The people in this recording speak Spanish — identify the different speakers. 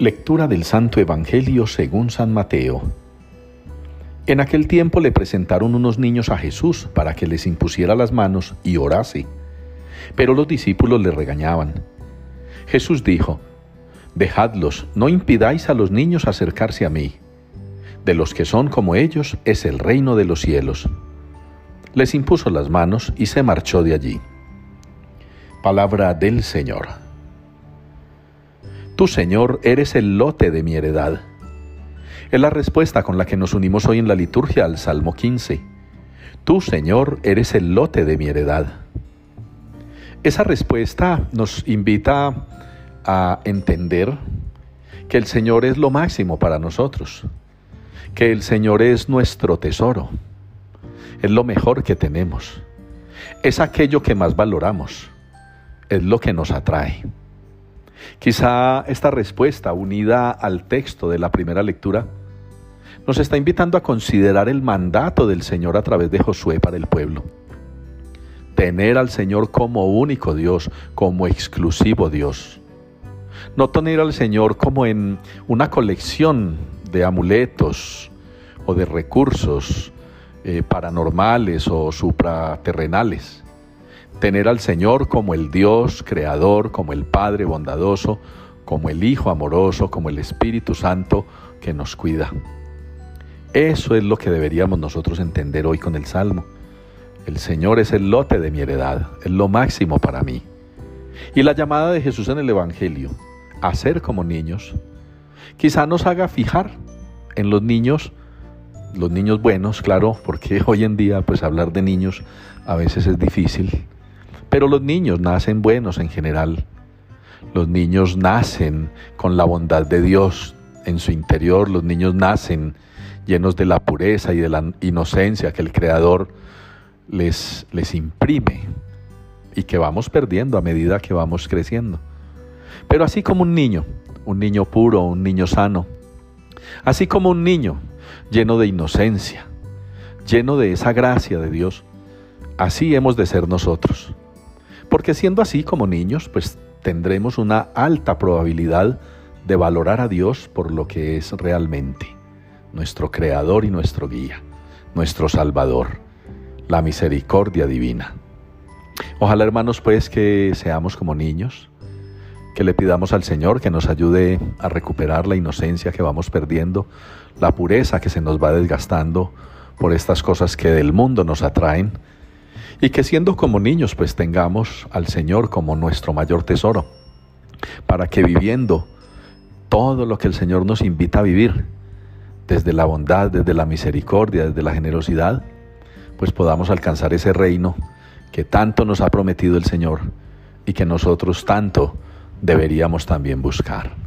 Speaker 1: Lectura del Santo Evangelio según San Mateo. En aquel tiempo le presentaron unos niños a Jesús para que les impusiera las manos y orase. Pero los discípulos le regañaban. Jesús dijo, Dejadlos, no impidáis a los niños acercarse a mí. De los que son como ellos es el reino de los cielos. Les impuso las manos y se marchó de allí. Palabra del Señor. Tú, Señor, eres el lote de mi heredad. Es la respuesta con la que nos unimos hoy en la liturgia al Salmo 15. Tú, Señor, eres el lote de mi heredad. Esa respuesta nos invita a entender que el Señor es lo máximo para nosotros, que el Señor es nuestro tesoro, es lo mejor que tenemos, es aquello que más valoramos, es lo que nos atrae. Quizá esta respuesta, unida al texto de la primera lectura, nos está invitando a considerar el mandato del Señor a través de Josué para el pueblo. Tener al Señor como único Dios, como exclusivo Dios. No tener al Señor como en una colección de amuletos o de recursos eh, paranormales o supraterrenales tener al Señor como el Dios creador, como el Padre bondadoso, como el Hijo amoroso, como el Espíritu Santo que nos cuida. Eso es lo que deberíamos nosotros entender hoy con el Salmo. El Señor es el lote de mi heredad, es lo máximo para mí. Y la llamada de Jesús en el Evangelio, a ser como niños, quizá nos haga fijar en los niños, los niños buenos, claro, porque hoy en día pues hablar de niños a veces es difícil, pero los niños nacen buenos en general. Los niños nacen con la bondad de Dios en su interior. Los niños nacen llenos de la pureza y de la inocencia que el Creador les, les imprime y que vamos perdiendo a medida que vamos creciendo. Pero así como un niño, un niño puro, un niño sano, así como un niño lleno de inocencia, lleno de esa gracia de Dios, así hemos de ser nosotros. Porque siendo así como niños, pues tendremos una alta probabilidad de valorar a Dios por lo que es realmente, nuestro Creador y nuestro guía, nuestro Salvador, la misericordia divina. Ojalá hermanos pues que seamos como niños, que le pidamos al Señor que nos ayude a recuperar la inocencia que vamos perdiendo, la pureza que se nos va desgastando por estas cosas que del mundo nos atraen y que siendo como niños pues tengamos al Señor como nuestro mayor tesoro, para que viviendo todo lo que el Señor nos invita a vivir, desde la bondad, desde la misericordia, desde la generosidad, pues podamos alcanzar ese reino que tanto nos ha prometido el Señor y que nosotros tanto deberíamos también buscar.